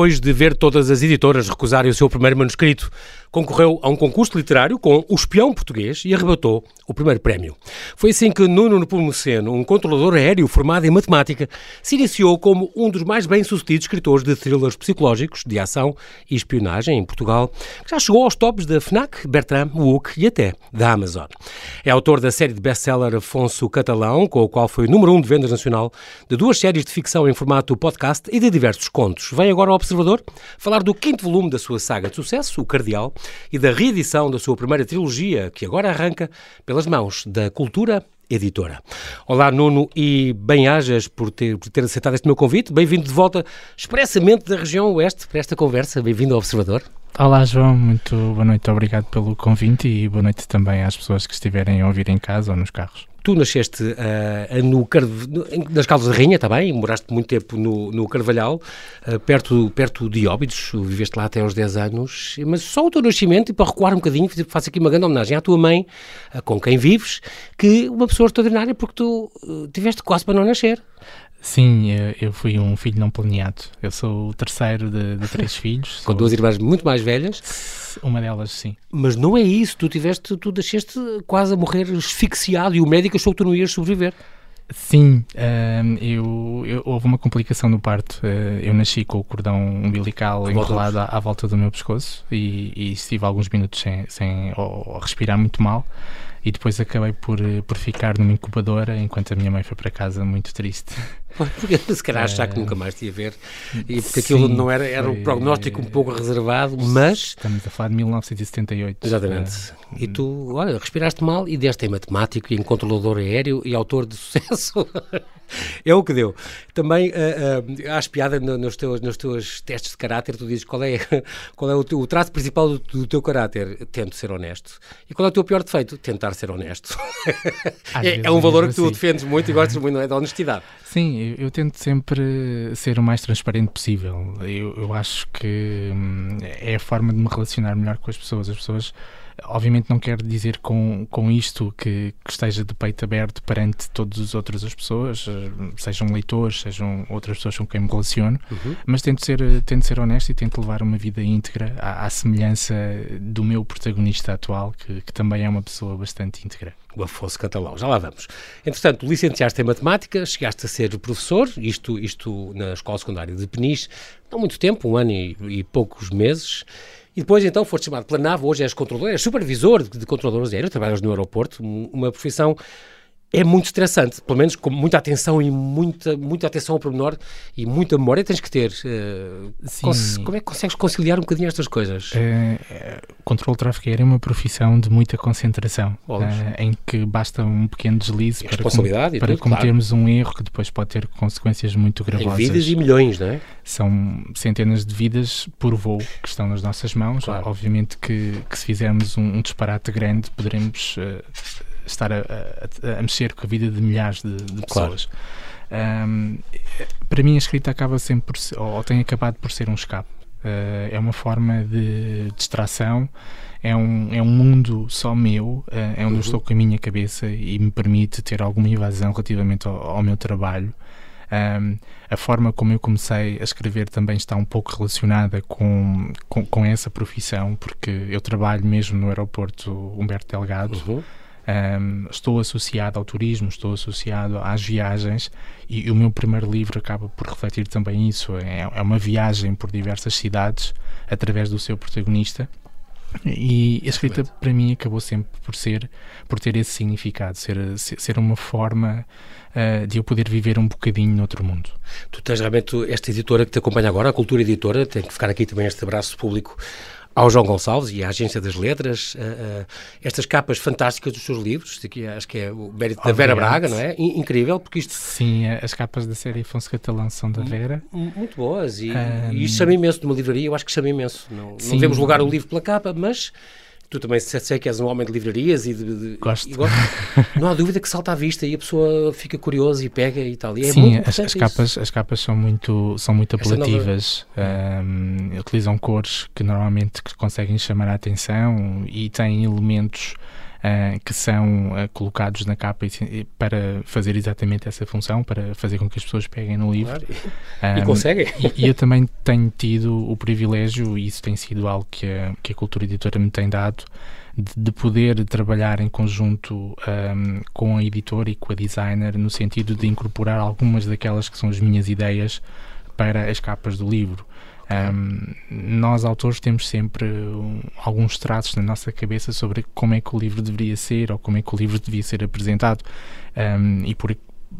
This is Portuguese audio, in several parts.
depois de ver todas as editoras recusarem o seu primeiro manuscrito, concorreu a um concurso literário com O Espião Português e arrebatou o primeiro prémio. Foi assim que Nuno Nepomuceno, um controlador aéreo formado em matemática, se iniciou como um dos mais bem-sucedidos escritores de thrillers psicológicos, de ação e espionagem em Portugal, que já chegou aos tops da FNAC, Bertrand, Wook e até da Amazon. É autor da série de best-seller Afonso Catalão, com o qual foi número um de vendas nacional, de duas séries de ficção em formato podcast e de diversos contos. Vem agora ao Observador falar do quinto volume da sua saga de sucesso, O Cardeal, e da reedição da sua primeira trilogia, que agora arranca pelas mãos da Cultura Editora. Olá, Nuno, e bem-ajas por ter, por ter aceitado este meu convite. Bem-vindo de volta expressamente da região Oeste para esta conversa. Bem-vindo ao Observador. Olá, João. Muito boa noite. Obrigado pelo convite e boa noite também às pessoas que estiverem a ouvir em casa ou nos carros. Tu nasceste uh, no, no, nas Caldas da Rainha também, moraste muito tempo no, no Carvalhal, uh, perto, perto de Óbidos, viveste lá até aos 10 anos, mas só o teu nascimento, e para recuar um bocadinho, faço aqui uma grande homenagem à tua mãe, uh, com quem vives, que uma pessoa extraordinária porque tu tiveste quase para não nascer. Sim, eu fui um filho não planeado. Eu sou o terceiro de, de três filhos. Com sou... duas irmãs muito mais velhas. Uma delas, sim. Mas não é isso. Tu tiveste, tu deixaste quase a morrer asfixiado e o médico achou que tu não ias sobreviver. Sim, uh, eu, eu, houve uma complicação no parto. Uh, eu nasci com o cordão umbilical enrolado à, à, volta do meu pescoço e, e estive alguns minutos sem, sem ou, ou respirar muito mal e depois acabei por, eh, por ficar numa incubadora enquanto a minha mãe foi para casa muito triste. Porque se calhar achar que nunca mais te ia ver e porque aquilo Sim, não era, era um prognóstico um pouco reservado, mas... Estamos a falar de 1978. Exatamente. Uh, e tu, olha, respiraste mal e deste em matemático e em controlador aéreo e autor de sucesso. é o que deu. Também uh, uh, há espiada no, nos, teus, nos teus testes de caráter, tu dizes qual é, qual é o, teu, o traço principal do, do, teu caráter. Tento ser honesto. E qual é o teu pior defeito? Tentar ser honesto. é, é, um valor que tu assim. defendes muito e gostas muito, não é? Da honestidade. Sim, eu, eu, tento sempre ser o mais transparente possível. Eu, eu acho que hum, é a forma de me relacionar melhor com as pessoas. As pessoas Obviamente não quero dizer com, com isto que, que, esteja de peito aberto perante todas as outras as pessoas, eh, sejam leitores, sejam outras pessoas com quem me relaciono, uhum. mas tento ser, tento ser honesto e tento levar uma vida íntegra à, à semelhança do meu protagonista atual, que, que, também é uma pessoa bastante íntegra. O Afonso Catalão, já lá vamos. Entretanto, licenciaste em Matemática, chegaste a ser professor, isto, isto na Escola Secundária de Peniche, não muito tempo, um ano e, e poucos meses, e depois, então, foste chamado. Pela NAV, hoje és controlador, és supervisor de, de controladores aéreos, trabalhas no aeroporto, uma profissão é muito estressante, pelo menos com muita atenção e muita, muita atenção ao pormenor e muita memória tens que ter. Uh, como é que consegues conciliar um bocadinho estas coisas? É, controle de tráfego aéreo é uma profissão de muita concentração, uh, em que basta um pequeno deslize para, com, para tudo, cometermos claro. um erro que depois pode ter consequências muito gravosas. Em vidas e milhões, não é? São centenas de vidas por voo que estão nas nossas mãos. Claro. Obviamente que, que, se fizermos um, um disparate grande poderemos... Estar a, a, a, mexer com a vida de milhares de, de pessoas. Claro. Um, para mim, a escrita acaba sempre por ou tem acabado por ser um escape. Uh, é uma forma de distração, é um, é um mundo só meu, uh, é onde uhum. eu estou com a minha cabeça e me permite ter alguma invasão relativamente ao, ao meu trabalho. Um, a forma como eu comecei a escrever também está um pouco relacionada com, com, com essa profissão, porque eu trabalho mesmo no aeroporto Humberto Delgado. Uhum. Um, estou associado ao turismo, estou associado às viagens e, e, o meu primeiro livro acaba por refletir também isso. É, é uma viagem por diversas cidades através do seu protagonista. E a escrita para mim acabou sempre por ser por ter esse significado, ser ser uma forma uh, de eu poder viver um bocadinho noutro mundo. Tu tens realmente esta editora que te acompanha agora, a Cultura Editora, tem que ficar aqui também este abraço público ao João Gonçalves e à Agência das Letras, uh, uh, estas capas fantásticas dos seus livros, aqui acho que é o mérito da Vera Braga, não é? incrível, porque isto... Sim, as capas da série Afonso Catalão são da Vera. Muito boas, e, um... e isto chama imenso de uma livraria, eu acho que chama imenso. Não, não devemos lugar o livro pela capa, mas Tu também sei que és um homem de livrarias e de. de Gosto. E não há dúvida que salta à vista e a pessoa fica curiosa e pega e tal. E é Sim, as, as capas, as capas são muito, são muito apelativas, um, utilizam cores que normalmente conseguem chamar a atenção e têm elementos que são uh, colocados na capa para fazer exatamente essa função, para fazer com que as pessoas peguem no livro. Claro. Um, e conseguem. E, e, eu também tenho tido o privilégio, e isso tem sido algo que a, que a Cultura Editora me tem dado, de, de poder trabalhar em conjunto um, com a editora e com a designer, no sentido de incorporar algumas daquelas que são as minhas ideias para as capas do livro. Um, nós, autores, temos sempre um, alguns traços na nossa cabeça sobre como é que o livro deveria ser ou como é que o livro devia ser apresentado. Um, e por,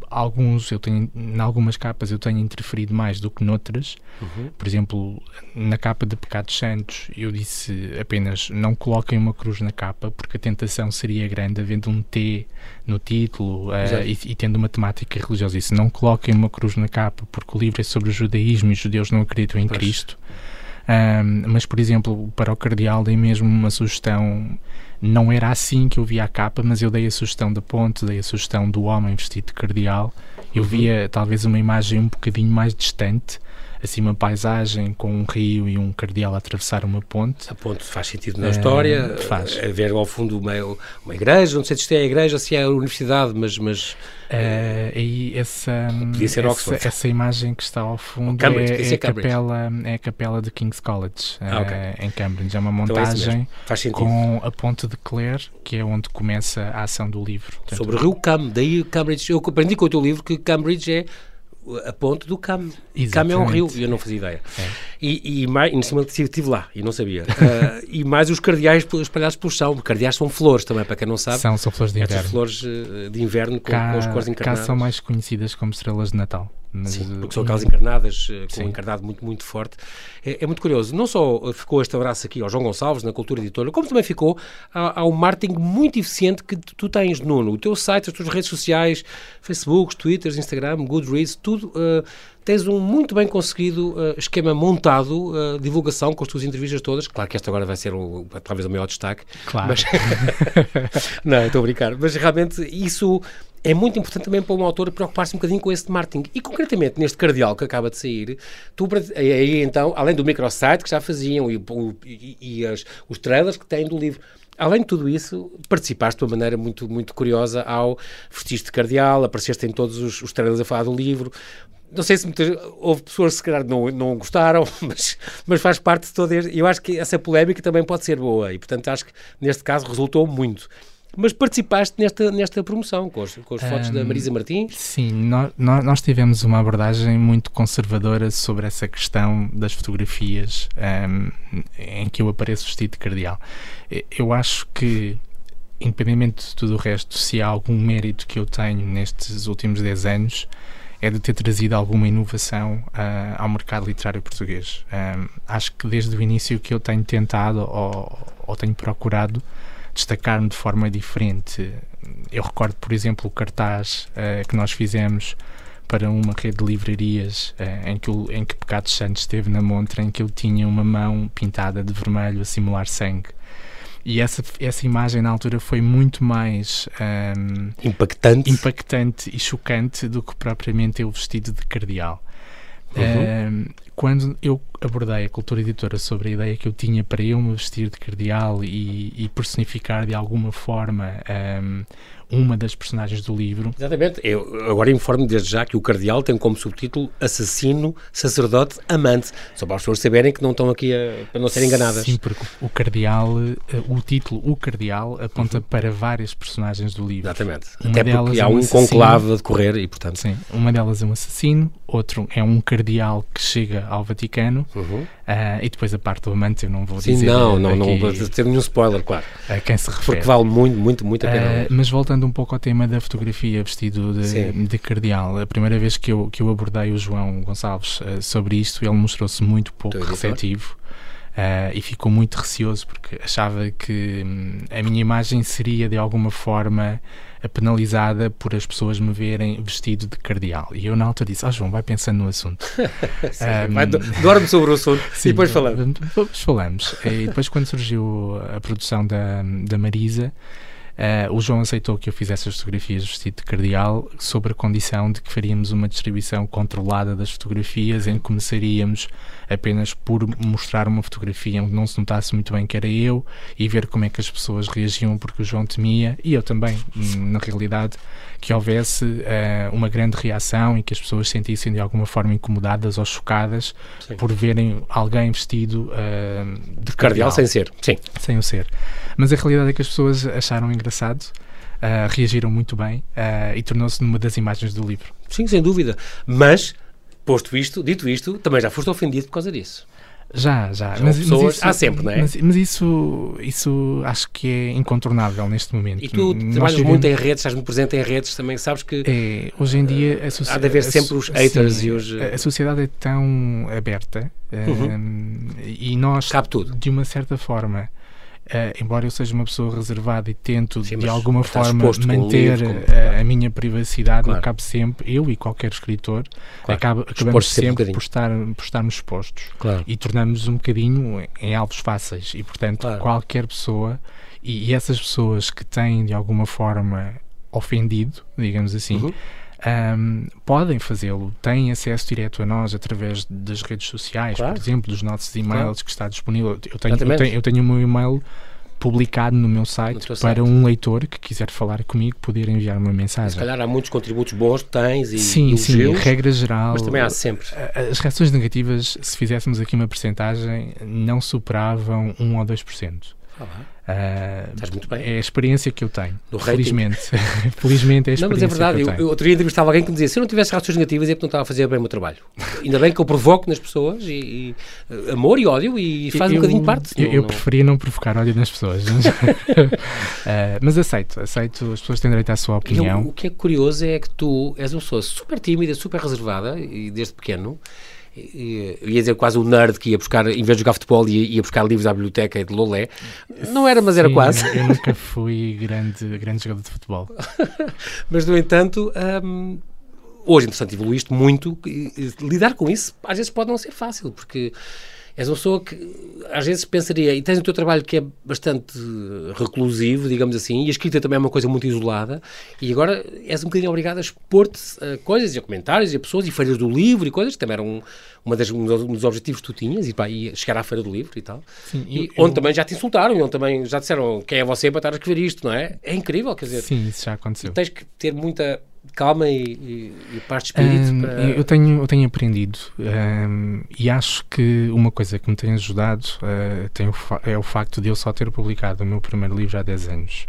alguns eu tenho em algumas capas eu tenho interferido mais do que noutras uhum. por exemplo na capa de Pecados Santos eu disse apenas não coloquem uma cruz na capa porque a tentação seria grande havendo um T no título uh, e, e, tendo uma temática religiosa isso não coloquem uma cruz na capa porque o livro é sobre o judaísmo e os judeus não acreditam em pois. Cristo um, mas por exemplo para o cardeal dei mesmo uma sugestão não era assim que eu via a capa, mas eu dei a sugestão da ponte, dei a sugestão do homem vestido de cardeal. Eu uhum. via talvez uma imagem um bocadinho mais distante, assim uma paisagem com um rio e um cardeal a atravessar uma ponte. A ponte faz sentido na uh, história, faz. A ver ao fundo uma, uma igreja, não sei se é a igreja, se é a universidade, mas... mas aí essa, essa, essa, imagem que está ao fundo Cambridge, é, é, a capela, é a capela de King's College ah, okay. em Cambridge. É uma montagem então é com a ponte de Clare, que é onde começa a ação do livro. Portanto, Sobre o rio Cam, daí Cambridge. Eu aprendi com o teu livro que Cambridge é a ponte do Cam. Cam é um rio, e eu não fazia ideia. É. E, e mais, em cima estive lá e não sabia. uh, e mais os cardeais espalhados pelo chão. Cardeais são flores também, para quem não sabe. São, são flores de inverno. flores uh, de inverno com, cá, com as cores encarnadas. Cá são mais conhecidas como estrelas de Natal. Mas, Sim, porque são aquelas encarnadas, eh, com um encarnado muito, muito forte. É, é, muito curioso. Não só ficou este abraço aqui ao João Gonçalves, na Cultura Editora, como também ficou ao, marketing muito eficiente que tu tens, Nuno. O teu site, as tuas redes sociais, Facebook, Twitter, Instagram, Goodreads, tudo. Uh, tens um muito bem conseguido uh, esquema montado, uh, divulgação com as tuas entrevistas todas. Claro que esta agora vai ser o, talvez o maior destaque. Claro. Mas... não, estou a brincar. Mas realmente isso é muito importante também para um autor preocupar-se um bocadinho com esse marketing. E concretamente neste Cardeal que acaba de sair, tu aí então, além do microsite que já faziam e, e, e as, os trailers que têm do livro, além de tudo isso, participaste de uma maneira muito, muito curiosa ao Vestiste de Cardeal, apareceste em todos os, os trailers a falar do livro. Não sei se muitas, houve pessoas que se calhar não, não gostaram, mas, mas faz parte de todo este. Eu acho que essa polémica também pode ser boa e, portanto, acho que neste caso resultou muito. Mas participaste nesta, nesta promoção com, os, com as fotos um, da Marisa Martins? Sim, nós, nós tivemos uma abordagem muito conservadora sobre essa questão das fotografias um, em que eu apareço vestido de cardeal. Eu acho que, independentemente de tudo o resto, se há algum mérito que eu tenho nestes últimos 10 anos, é de ter trazido alguma inovação uh, ao mercado literário português. Um, acho que desde o início que eu tenho tentado ou, ou tenho procurado destacar-me de forma diferente. Eu recordo, por exemplo, o cartaz uh, que nós fizemos para uma rede de livrarias uh, em, que o, em que Pecados Santos esteve na montra, em que ele tinha uma mão pintada de vermelho a simular sangue. E essa, essa imagem na altura foi muito mais um, impactante. impactante e chocante do que propriamente eu vestido de cardeal. Uhum. Um, quando eu abordei a cultura editora sobre a ideia que eu tinha para eu me vestir de cardeal e, e personificar de alguma forma um, uma das personagens do livro. Exatamente. Eu agora informo desde já que o Cardeal tem como subtítulo Assassino, Sacerdote, Amante. Só para as pessoas saberem que não estão aqui a, para não serem enganadas. Sim, porque o Cardeal, eh, o título O Cardeal, aponta uhum. para várias personagens do livro. Exatamente. Uma Até porque há é um, um conclave a decorrer e, portanto. Sim. Uma delas é um assassino, outro é um cardeal que chega ao Vaticano uhum. Uh, e depois a parte do amante eu não vou Sim, dizer. Não, não, não vou ter nenhum spoiler, claro. A quem se refere. Porque vale muito, muito, muito a pena. Uh, mas voltando um pouco ao tema da fotografia vestido de, de, cardeal, a primeira vez que eu, que eu abordei o João Gonçalves uh, sobre isto, ele mostrou-se muito pouco receptivo. E ficou muito receoso porque achava que hum, a minha imagem seria de alguma forma penalizada por as pessoas me verem vestido de cardeal. E eu na altura disse: Ah, João, vai pensando no assunto. sim, um, vai, dorme sobre o assunto sim, e depois falamos. Depois falamos. e depois, quando surgiu a produção da, da Marisa. Uh, o João aceitou que eu fizesse as fotografias vestido de cardeal sob a condição de que faríamos uma distribuição controlada das fotografias em que começaríamos apenas por mostrar uma fotografia onde não se notasse muito bem que era eu e ver como é que as pessoas reagiam porque o João temia e eu também, na realidade, que houvesse uh, uma grande reação e que as pessoas se sentissem de alguma forma incomodadas ou chocadas Sim. por verem alguém vestido uh, de cardeal, cardeal sem ser. Sim. Sem o ser. Mas a realidade é que as pessoas acharam engraçado, uh, reagiram muito bem uh, e tornou-se numa das imagens do livro. Sim, sem dúvida. Mas, posto isto, dito isto, também já foste ofendido por causa disso. Já, já. Mas, pessoas, mas isso, há sempre, não é? Mas, mas, isso, isso acho que é incontornável neste momento. E tu Nós trabalhas muito em redes, estás muito presente em redes, também sabes que. É, hoje em dia. A há de haver sempre os haters sim, e os. A sociedade é tão aberta uhum. um, e nós, Cabe tudo. de uma certa forma, Uh, embora eu seja uma pessoa reservada e tento Sim, de alguma forma manter livro, a, a, minha privacidade, claro. eu acabo sempre, eu e qualquer escritor, claro. acaba, acabamos sempre, um por, estar, por estarmos expostos claro. e tornamos um bocadinho em alvos fáceis. E portanto, qualquer pessoa, e, e, essas pessoas que têm de alguma forma ofendido, digamos assim. Uhum um, podem fazê-lo, têm acesso direto a nós através das redes sociais, claro. por exemplo, dos nossos e-mails claro. que está disponível. Eu tenho, eu tenho, eu tenho o meu e-mail publicado no meu site no para um leitor que quiser falar comigo poder enviar uma mensagem. Se calhar há muitos contributos bons que tens e Sim, sim, regra geral. Mas também há sempre. As reações negativas, se fizéssemos aqui uma percentagem, não superavam 1 ou 2%. Uh, Estás muito bem. É a experiência que eu tenho. No felizmente. felizmente é a experiência não, mas é verdade. que eu. Eu, outro dia entrevistava alguém que me dizia: se eu não tivesse reações negativas é porque não estava a fazer bem o meu trabalho. Ainda bem que eu provoco nas pessoas e, e eh, amor e ódio e faz eu, um bocadinho parte. Eu, não, eu preferia não provocar ódio nas pessoas. Mas, uh, mas aceito, aceito. As pessoas têm direito à sua opinião. o que é curioso é que tu és uma pessoa super tímida, super reservada e desde pequeno ia dizer quase o nerd que ia buscar, em vez de jogar futebol, ia, ia buscar livros à biblioteca de Lolé. Não era, mas era Sim, quase. Eu nunca fui grande, grande jogador de futebol. mas, no entanto, hum, hoje, interessante, evoluíste muito. lidar com isso às vezes pode não ser fácil, porque és uma pessoa que às vezes pensaria, e tens o teu trabalho que é bastante reclusivo, digamos assim, e a escrita também é uma coisa muito isolada, e agora és um bocadinho obrigado a expor-te a coisas, e a comentários, e a pessoas, e feiras do livro, e coisas, que também eram uma das, um dos objetivos que tu tinhas, e, pá, e chegar à feira do livro e tal, Sim, e eu, onde eu... também já te insultaram, e onde também já disseram quem é você para estar a escrever isto, não é? É incrível, quer dizer... Sim, isso já aconteceu. Tens que ter muita calma e, e, e paz de espírito? Um, para... eu, tenho, eu tenho aprendido um, e acho que uma coisa que me tem ajudado uh, tem o é o facto de eu só ter publicado o meu primeiro livro há 10 anos.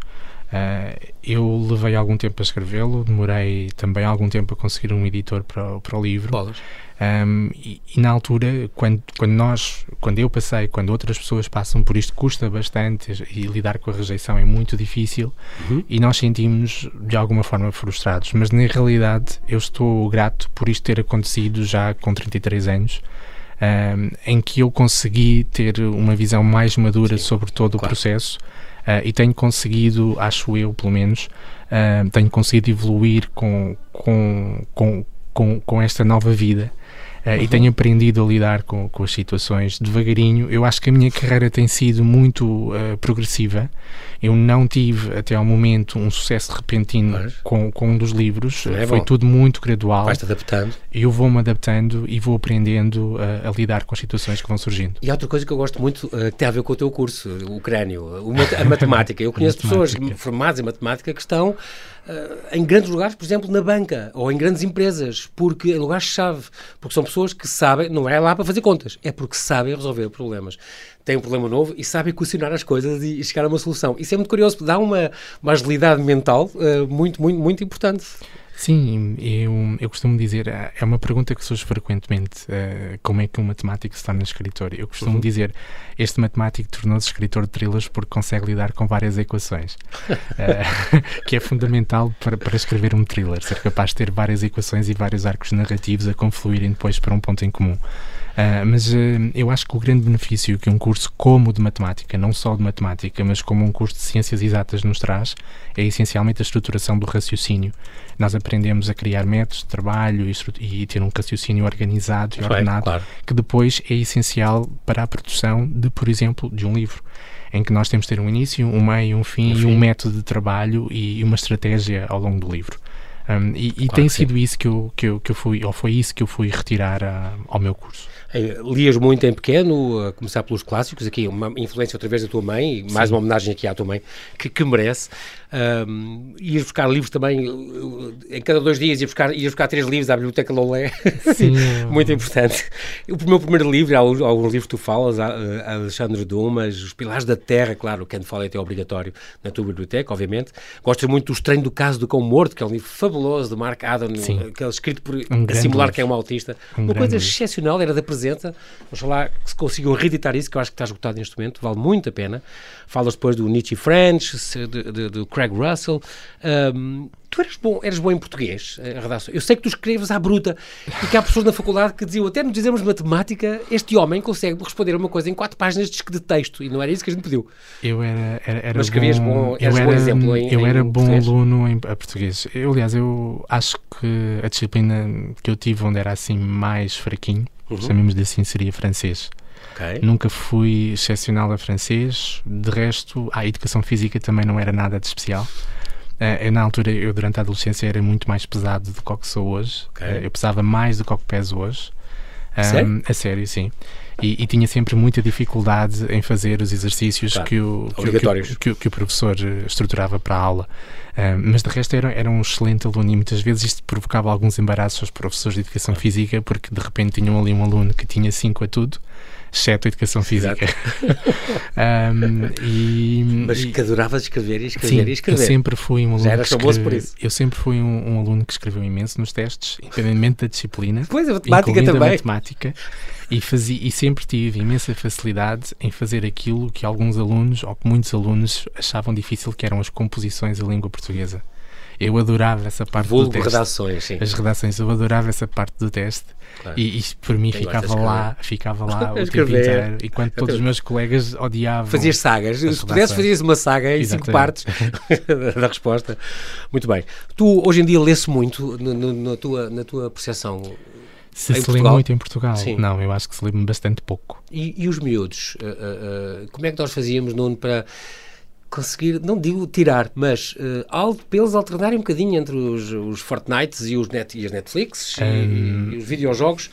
Uh, eu levei algum tempo a escrevê-lo, demorei também algum tempo a conseguir um editor para, para o livro. Um, e, e, na altura, quando, quando nós, quando eu passei, quando outras pessoas passam por isto, custa bastante e lidar com a rejeição é muito difícil uhum. e nós sentimos de alguma forma frustrados. Mas na realidade, eu estou grato por isto ter acontecido já com 33 anos. Um, em que eu consegui ter uma visão mais madura Sim, sobre todo claro. o processo uh, e tenho conseguido, acho eu pelo menos, uh, tenho conseguido evoluir com, com, com, com, com esta nova vida uhum. e tenho aprendido a lidar com, com as situações devagarinho. Eu acho que a minha carreira tem sido muito uh, progressiva. Eu não tive até ao momento um sucesso repentino com, com um dos livros. É Foi bom. tudo muito gradual. Vais-te adaptando. Eu vou-me adaptando e vou aprendendo uh, a lidar com as situações que vão surgindo. E há outra coisa que eu gosto muito que tem a ver com o teu curso, o crânio, a matemática. Eu conheço pessoas formadas em matemática que estão em grandes lugares, por exemplo, na banca ou em grandes empresas, porque em lugares-chave, porque são pessoas que sabem, não é lá para fazer contas, é porque sabem resolver problemas. Têm um problema novo e sabem questionar as coisas e chegar a uma solução. Isso é muito curioso, dá uma, uma agilidade mental uh, muito, muito, muito importante. Sim, eu, eu costumo dizer, é, é uma pergunta que surge frequentemente, uh, como é que um matemático se torna escritor? Eu costumo uhum. dizer, este matemático tornou-se escritor de thrillers porque consegue lidar com várias equações, uh, que é fundamental para, para escrever um thriller, ser capaz de ter várias equações e vários arcos narrativos a confluírem depois para um ponto em comum. Uh, mas uh, eu acho que o grande benefício que um curso como o de matemática, não só de matemática, mas como um curso de ciências exatas nos traz, é essencialmente a estruturação do raciocínio. Nós aprendemos a criar métodos de trabalho e, e ter um raciocínio organizado e ordenado, claro. que depois é essencial para a produção de, por exemplo, de um livro em que nós temos de ter um início, um meio, um fim, um fim. e um método de trabalho e uma estratégia ao longo do livro. Um, e, e claro tem sido sim. isso que eu, que, eu, que eu fui, ou foi isso que eu fui retirar a, ao meu curso. Lias muito em pequeno, a começar pelos clássicos, aqui uma influência outra vez da tua mãe, e mais uma homenagem aqui à tua mãe, que, que merece. Um, ias buscar livros também, em cada dois dias ias buscar, ias buscar três livros à Biblioteca Lolé, Sim. muito importante. O meu primeiro livro, há alguns livros que tu falas, a Alexandre Dumas, Os Pilares da Terra, claro, quem fala é obrigatório na tua biblioteca, obviamente. Gostas muito do Estranho do Caso do Cão Morto, que é um livro fabuloso de Mark Adam, que é escrito por um simular que é um autista. Um Uma coisa livro. excepcional, era da presença. Vamos falar que se consigam reeditar isso, que eu acho que está esgotado neste momento, vale muito a pena. Falas depois do Nietzsche French, do Craig Russell. Um, tu eras bom, eras bom em português, a redação. Eu sei que tu escreves à bruta e que há pessoas na faculdade que diziam, até nos dizemos matemática, este homem consegue responder uma coisa em quatro páginas de texto e não era isso que a gente pediu. Eu era, era, era Mas escrevias bom, eu era, bom exemplo em Eu em era bom português. aluno em a português. Eu, aliás, eu acho que a disciplina que eu tive onde era assim mais fraquinho, uhum. chamemos-lhe assim, seria francês. Okay. Nunca fui excepcional a francês. De resto, a educação física também não era nada de especial. Uh, eu, na altura, eu durante a adolescência era muito mais pesado do que sou hoje. Okay. Uh, eu pesava mais do que peso hoje. Um, sério? A sério, sim. E, e, tinha sempre muita dificuldade em fazer os exercícios que, o, que, que, que, o professor eh, estruturava para a aula. mas de resto era, era um excelente aluno e muitas vezes isto provocava alguns embaraços aos professores de educação física porque de repente tinham ali um aluno que tinha 5 a tudo exceto a educação física. um, e, Mas que adoravas escrever e escrever sim, e escrever. Eu sempre fui um aluno. Já era famoso por isso. Eu sempre fui um, um, aluno que escreveu imenso nos testes, independentemente da disciplina. Pois, a matemática também. A matemática. E, fazia, e sempre tive imensa facilidade em fazer aquilo que alguns alunos, ou que muitos alunos, achavam difícil, que eram as composições em língua portuguesa. Eu adorava essa parte Vulgo do teste. redações, sim. As redações, eu adorava essa parte do teste. Claro. E isso por mim ficava lá, ficava lá o tempo inteiro. Enquanto todos os meus colegas odiavam. Fazias sagas. Se pudesse, fazias uma saga em cinco partes da resposta. Muito bem. Tu hoje em dia lês muito no, no, na, tua, na tua percepção. Se se lê muito em Portugal? Sim. Não, eu acho que se lê bastante pouco. E, e os miúdos? Uh, uh, uh, como é que nós fazíamos, Nuno, para conseguir, não digo tirar, mas uh, pelos alternarem um bocadinho entre os, os Fortnites e, os net, e as Netflix e, e, os videojogos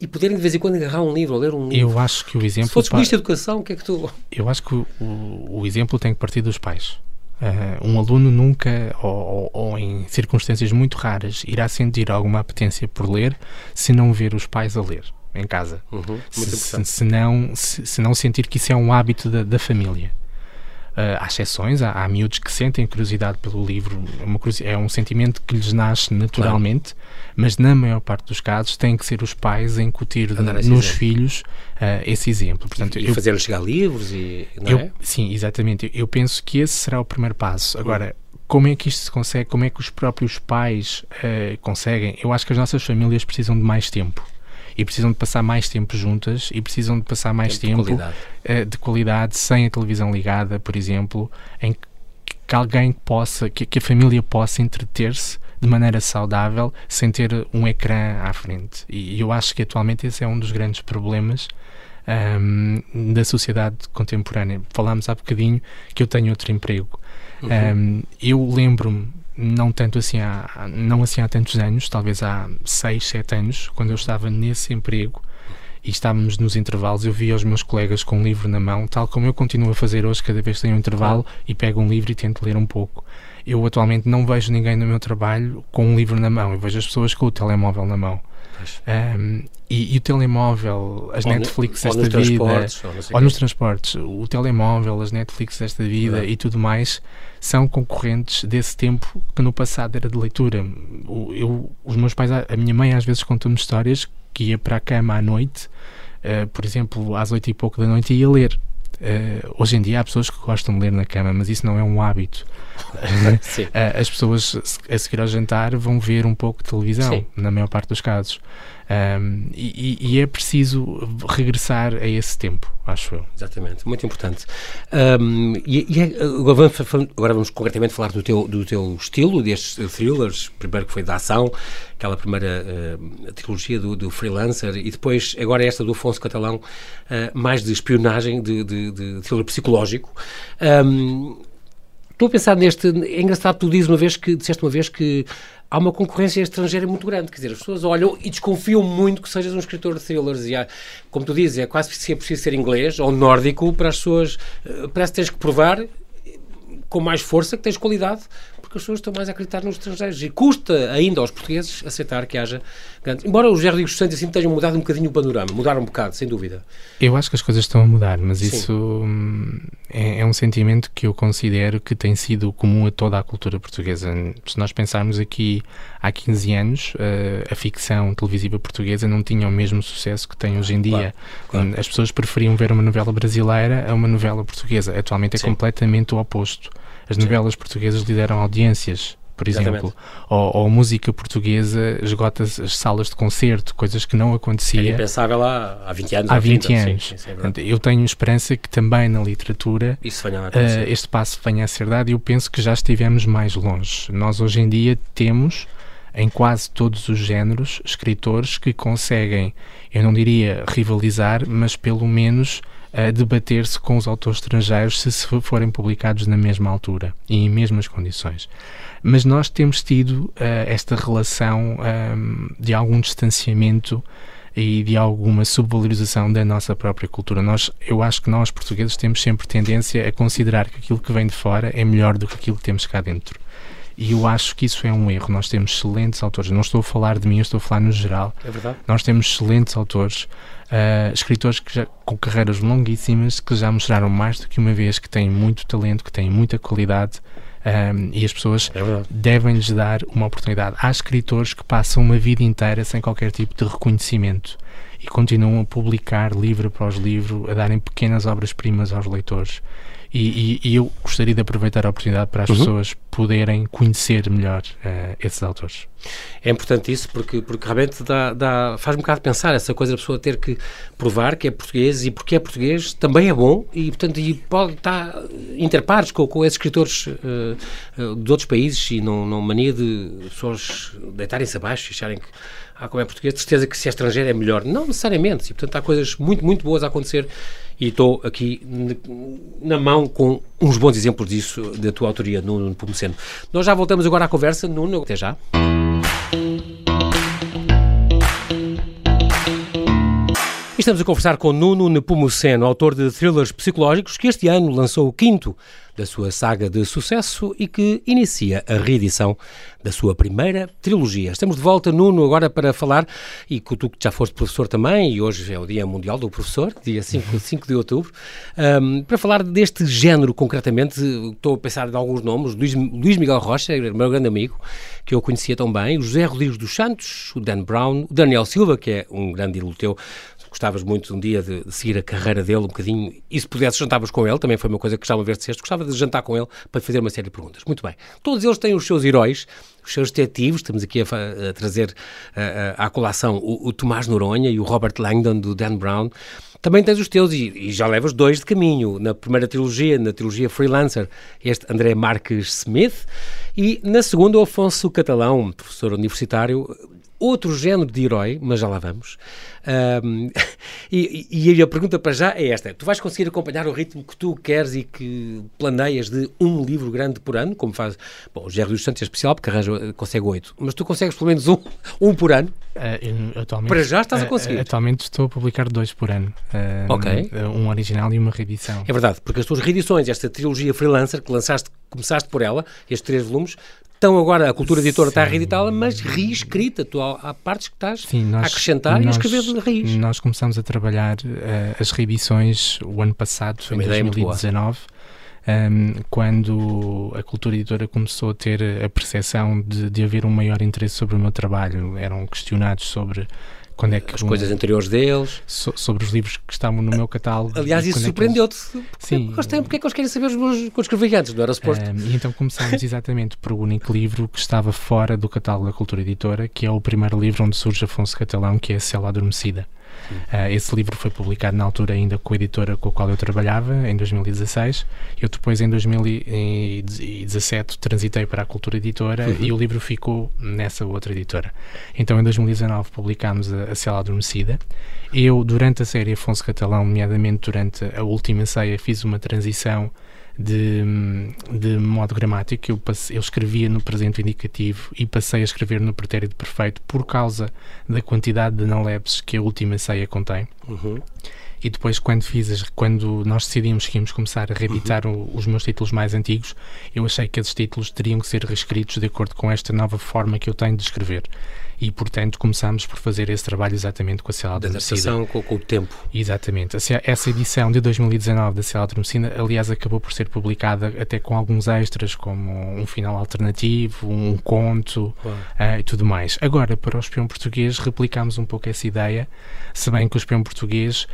e poderem de vez em quando agarrar um livro ou ler um livro. Eu acho que o exemplo. Se fosse de educação, o que é que tu. Eu acho que o, o exemplo tem que partir dos pais. Uh, um aluno nunca, ou, ou, ou, em circunstâncias muito raras, irá sentir alguma apetência por ler se não ver os pais a ler em casa. Uhum, se, se, se, não, se, se, não sentir que isso é um hábito da, da família. Uh, há exceções, há, há miúdos que sentem curiosidade pelo livro, é, é um sentimento que lhes nasce naturalmente, claro. mas na maior parte dos casos têm que ser os pais a incutir a nos exemplo. filhos uh, esse exemplo. Portanto, e, e fazer-lhes chegar livros e. Não eu, é? Sim, exatamente. Eu penso que esse será o primeiro passo. Agora. Como é que isto se consegue? Como é que os próprios pais uh, conseguem? Eu acho que as nossas famílias precisam de mais tempo e precisam de passar mais tempo juntas e precisam de passar mais tempo, tempo de, qualidade. Uh, de, qualidade. sem a televisão ligada, por exemplo, em que, que alguém possa, que, que a família possa entreter-se de maneira saudável sem ter um ecrã à frente. E eu acho que atualmente esse é um dos grandes problemas um, da sociedade contemporânea. Falámos há bocadinho que eu tenho outro emprego. Uhum. Um, eu lembro-me não tanto assim há, não assim há tantos anos, talvez há 6, 7 anos, quando eu estava nesse emprego e estávamos nos intervalos, eu via os meus colegas com um livro na mão, tal como eu continuo a fazer hoje, cada vez que tenho um intervalo e pego um livro e tento ler um pouco. Eu atualmente não vejo ninguém no meu trabalho com um livro na mão, eu vejo as pessoas com o telemóvel na mão. Um, e, e, o telemóvel, as ou Netflix no, desta vida, ou, ou nos transportes, o telemóvel, as Netflix desta vida e tudo mais, são concorrentes desse tempo que no passado era de leitura. O, eu, os meus pais, a minha mãe às vezes conta-me histórias que ia para a cama à noite, uh, por exemplo, às oito e pouco da noite, e ia ler. Uh, hoje em dia há pessoas que gostam de ler na cama, mas isso não é um hábito. uh, as pessoas, a seguir ao jantar, vão ver um pouco de televisão, Sim. na maior parte dos casos. Um, e, e, é preciso regressar a esse tempo, acho eu. Exatamente, muito importante. Um, e, e é, agora, vamos, agora, vamos, concretamente falar do teu, do teu estilo, destes thrillers, primeiro que foi da ação, aquela primeira uh, trilogia do, do, Freelancer, e depois agora esta do Afonso Catalão, uh, mais de espionagem, de, de, de thriller psicológico. Um, Estou a pensar neste. É engraçado, tu dizes uma vez que disseste uma vez que há uma concorrência estrangeira muito grande. Quer dizer, as pessoas olham e desconfiam muito que sejas um escritor de thrillers. E há, como tu dizes, é quase se é preciso ser inglês ou nórdico para as pessoas. Eh, parece que tens que provar com mais força que tens qualidade porque as pessoas estão mais a acreditar nos estrangeiros e custa ainda aos portugueses aceitar que haja grandes... Embora os Rodrigues Santos assim tenham mudado um bocadinho o panorama, mudaram um bocado, sem dúvida. Eu acho que as coisas estão a mudar, mas Sim. isso hum, é, é, um sentimento que eu considero que tem sido comum a toda a cultura portuguesa. Se nós pensarmos aqui há 15 anos, uh, a ficção televisiva portuguesa não tinha o mesmo sucesso que tem hoje em dia. Claro, claro. As pessoas preferiam ver uma novela brasileira a uma novela portuguesa. Atualmente é Sim. completamente o oposto. As novelas Sim. portuguesas lideram audiências, por exemplo, ou, ou, música portuguesa esgota as salas de concerto, coisas que não acontecia. Era impensável há, há 20 anos. Há 20 30, anos. Sim, sim, é eu tenho esperança que também na literatura uh, este passo venha a ser dado e eu penso que já estivemos mais longe. Nós hoje em dia temos em quase todos os géneros escritores que conseguem, eu não diria rivalizar, mas pelo menos a debater-se com os autores estrangeiros se, se forem publicados na mesma altura e em mesmas condições. Mas nós temos tido uh, esta relação um, ehm, de algum distanciamento e de alguma subvalorização da nossa própria cultura. Nós, eu acho que nós, portugueses, temos sempre tendência a considerar que aquilo que vem de fora é melhor do que aquilo que temos cá dentro. E eu acho que isso é um erro. Nós temos excelentes autores. Não estou a falar de mim, estou a falar no geral. É verdade. Nós temos excelentes autores uh, escritores que já, com carreiras longuíssimas que já mostraram mais do que uma vez que têm muito talento, que têm muita qualidade um, ehm, e as pessoas é devem-lhes dar uma oportunidade. Há escritores que passam uma vida inteira sem qualquer tipo de reconhecimento e continuam a publicar livro após livro, a darem pequenas obras-primas aos leitores. E, e, e, eu gostaria de aproveitar a oportunidade para as uhum. pessoas poderem conhecer melhor uh, esses autores. É importante isso porque, porque realmente dá, dá, faz um bocado pensar essa coisa da pessoa ter que provar que é português e porque é português também é bom e, portanto, e pode estar interpares com, com esses escritores uh, uh, de outros países e não, não mania de pessoas deitarem-se abaixo e acharem que ah, como é português, de certeza que se é estrangeiro é melhor. Não necessariamente. E, portanto, há coisas muito, muito boas a acontecer e estou aqui na mão com uns bons exemplos disso da tua autoria, Nuno Pomoceno. Nós já voltamos agora à conversa. Nuno, até já. Estamos a conversar com Nuno Nepomuceno, autor de thrillers psicológicos, que este ano lançou o quinto da sua saga de sucesso e que inicia a reedição da sua primeira trilogia. Estamos de volta, Nuno, agora para falar, e que tu que já foste professor também, e hoje é o Dia Mundial do Professor, dia 5, 5 de outubro, um, para falar deste género concretamente, estou a pensar em alguns nomes, Luís, Luís Miguel Rocha, meu grande amigo, que eu conhecia tão bem, o José Rodrigues dos Santos, o Dan Brown, o Daniel Silva, que é um grande ídolo teu, gostavas muito um dia de, de, seguir a carreira dele um bocadinho, e se pudesse jantavas com ele, também foi uma coisa que já uma vez disseste, gostava de jantar com ele para fazer uma série de perguntas. Muito bem. Todos eles têm os seus heróis, os seus detetives, estamos aqui a, a trazer à colação o, o, Tomás Noronha e o Robert Langdon do Dan Brown. Também tens os teus, e, e, já levas dois de caminho. Na primeira trilogia, na trilogia Freelancer, este André Marques Smith, e na segunda, o Afonso Catalão, professor universitário, outro género de herói, mas já lá vamos. Um, e, e, a pergunta para já é esta: tu vais conseguir acompanhar o ritmo que tu queres e que planeias de um livro grande por ano, como faz. Bom, o Gerry dos Santos é especial porque arranja, consegue oito, mas tu consegues pelo menos um, um por ano? Uh, atualmente, para já estás a conseguir? Uh, atualmente estou a publicar dois por ano. Uh, ok. Um original e uma reedição. É verdade, porque as tuas reedições, esta trilogia freelancer que lançaste, começaste por ela, estes três volumes, então agora a cultura editora Sim. está a reeditá-la, mas reescrita. Tu há, há partes que estás Sim, nós, a acrescentar nós, e a escrever de raiz. Nós começamos a trabalhar uh, as reedições o ano passado, Foi em 2019. Um, ehm, quando a cultura editora começou a ter a percepção de, de haver um maior interesse sobre o meu trabalho, eram questionados sobre quando é que as um, coisas anteriores deles. So, sobre os livros que estavam no meu catálogo. Aliás, isso surpreendeu-te. É Sim. Porque, porque é que eles querem saber os meus que eu escrevi antes, não era suposto? Um, e então começámos exatamente por o único livro que estava fora do catálogo da Cultura Editora, que é o primeiro livro onde surge Afonso Catalão, que é A Cela Adormecida. Uh, esse livro foi publicado na altura ainda com a editora com a qual eu trabalhava, em 2016. Eu depois, em 2017, transitei para a Cultura Editora uhum. e o livro ficou nessa outra editora. Então, em 2019, publicámos a, a Cela Adormecida. Eu, durante a série Afonso Catalão, nomeadamente durante a última ceia, fiz uma transição de, de modo gramático. Eu, eu escrevia no presente indicativo e passei a escrever no pretérito perfeito por causa da quantidade de não-lebs que a última ceia contém. Uhum. E depois, quando fiz, quando nós decidimos que íamos começar a reeditar uhum. os meus títulos mais antigos, eu achei que esses títulos teriam que ser reescritos de acordo com esta nova forma que eu tenho de escrever e, portanto, começámos por fazer esse trabalho exatamente com a Cielo da Adormecida. com, com o tempo. Exatamente. Essa edição de 2019 da Cielo Adormecida, aliás, acabou por ser publicada até com alguns extras, como um final alternativo, um conto uh, e tudo mais. Agora, para o espião português, replicámos um pouco essa ideia, se bem que o espião português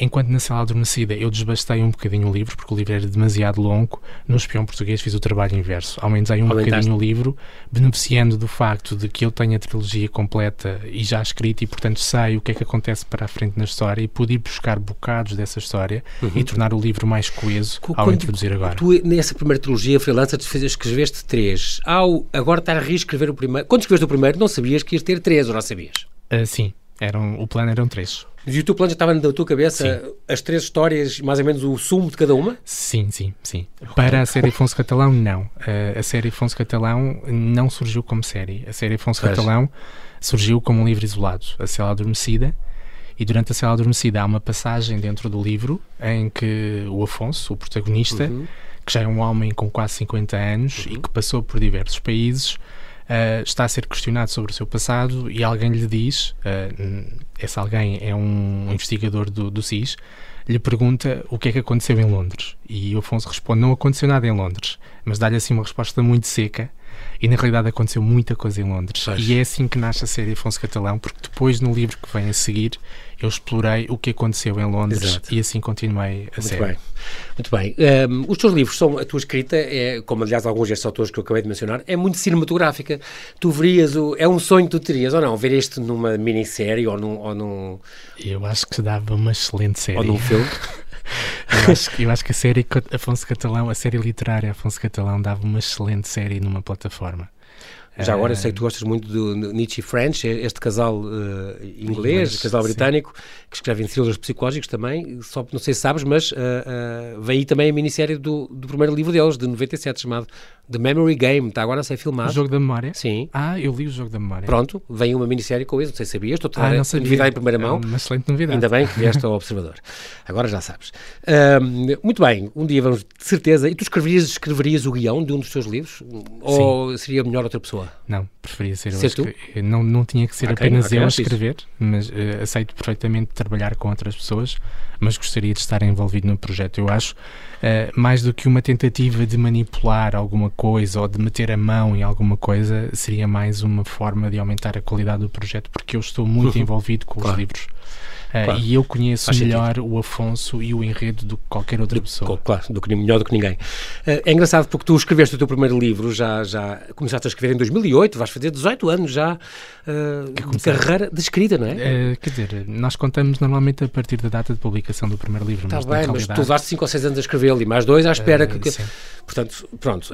enquanto na Sala Adormecida eu desbastei um bocadinho o livro, porque o livro era demasiado longo, no Espião Português fiz o trabalho inverso. Aumentei um Aumentaste. bocadinho o livro, beneficiando do facto de que eu tenho a trilogia completa e já escrita e, portanto, sei o que é que acontece para a frente na história e pude ir buscar bocados dessa história uhum. e tornar o livro mais coeso Quando, ao introduzir agora. Tu, nessa primeira trilogia, Freelancer, tu escreveste três. Ao agora estar a reescrever o primeiro, quando escreveste o primeiro, não sabias que ias ter três, ou não sabias? Uh, sim, eram, o plano eram três. E o teu plano já estava na tua cabeça sim. as três histórias, mais ou menos o sumo de cada uma? Sim, sim, sim. Para a série Afonso Catalão, não. Uh, a série Afonso Catalão não surgiu como série. A série Afonso. Catalão surgiu como um livro isolado, A Cela Adormecida. E durante A Cela Adormecida há uma passagem dentro do livro em que o Afonso, o protagonista, uhum. que já é um homem com quase 50 anos uhum. e que passou por diversos países, uh, está a ser questionado sobre o seu passado e alguém lhe diz, uh, esse alguém é um investigador do, do SIS, lhe pergunta o que é que aconteceu em Londres. E o Afonso responde: Não aconteceu nada em Londres, mas dá-lhe assim uma resposta muito seca. E na realidade aconteceu muita coisa em Londres. E é assim que nasce a série Afonso Catalão, porque depois no livro que vem a seguir eu explorei o que aconteceu em Londres Exato. e assim continuei a Muito série. Bem. Muito bem. Um, os teus livros são, a tua escrita, é, como aliás alguns destes autores que eu acabei de mencionar, é muito cinematográfica. Tu verias, o, é um sonho que tu terias, ou não, ver isto numa minissérie ou num, ou num... Eu acho que dava uma excelente série. Ou num filme? eu, acho, eu acho que a série Afonso Catalão, a série literária Afonso Catalão dava uma excelente série numa plataforma. Já agora eu sei que tu gostas muito do Nietzsche French, este casal uh, inglês, inglês, casal britânico, sim. que escreve em thrillers psicológicos também, só não sei se sabes, mas uh, uh, vem aí também a minissérie do, do primeiro livro deles, de 97, chamado The Memory Game, está agora a ser filmado. O Jogo da Memória? Sim. Ah, eu li o Jogo da Memória. Pronto, vem uma minissérie com isso, não sei se sabias, estou a dar ah, novidade em primeira mão. É uma excelente novidade. Ainda bem que vieste ao Observador. Agora já sabes. Uh, muito bem, um dia vamos, de certeza, e tu escreverias, escreverias o guião de um dos teus livros? Sim. Ou seria melhor outra pessoa? Não, preferia ser, ser tu? Não, não tinha que ser okay, apenas okay, eu a escrever, mas uh, aceito perfeitamente trabalhar com outras pessoas, mas gostaria de estar envolvido no projeto. Eu acho uh, mais do que uma tentativa de manipular alguma coisa ou de meter a mão em alguma coisa, seria mais uma forma de aumentar a qualidade do projeto, porque eu estou muito envolvido com claro. os livros. Uh, claro. E eu conheço Faz melhor sentido. o Afonso e o enredo do que qualquer outra do, pessoa. Claro, do que, melhor do que ninguém. Uh, é engraçado porque tu escreveste o teu primeiro livro, já, já começaste a escrever em 2008, vais fazer 18 anos já uh, de carreira de escrita, não é? quer dizer, nós contamos normalmente a partir da data de publicação do primeiro livro. Está mas bem, mas tu levaste 5 ou 6 anos a escrevê-lo e mais dois à espera que, que... Portanto, pronto,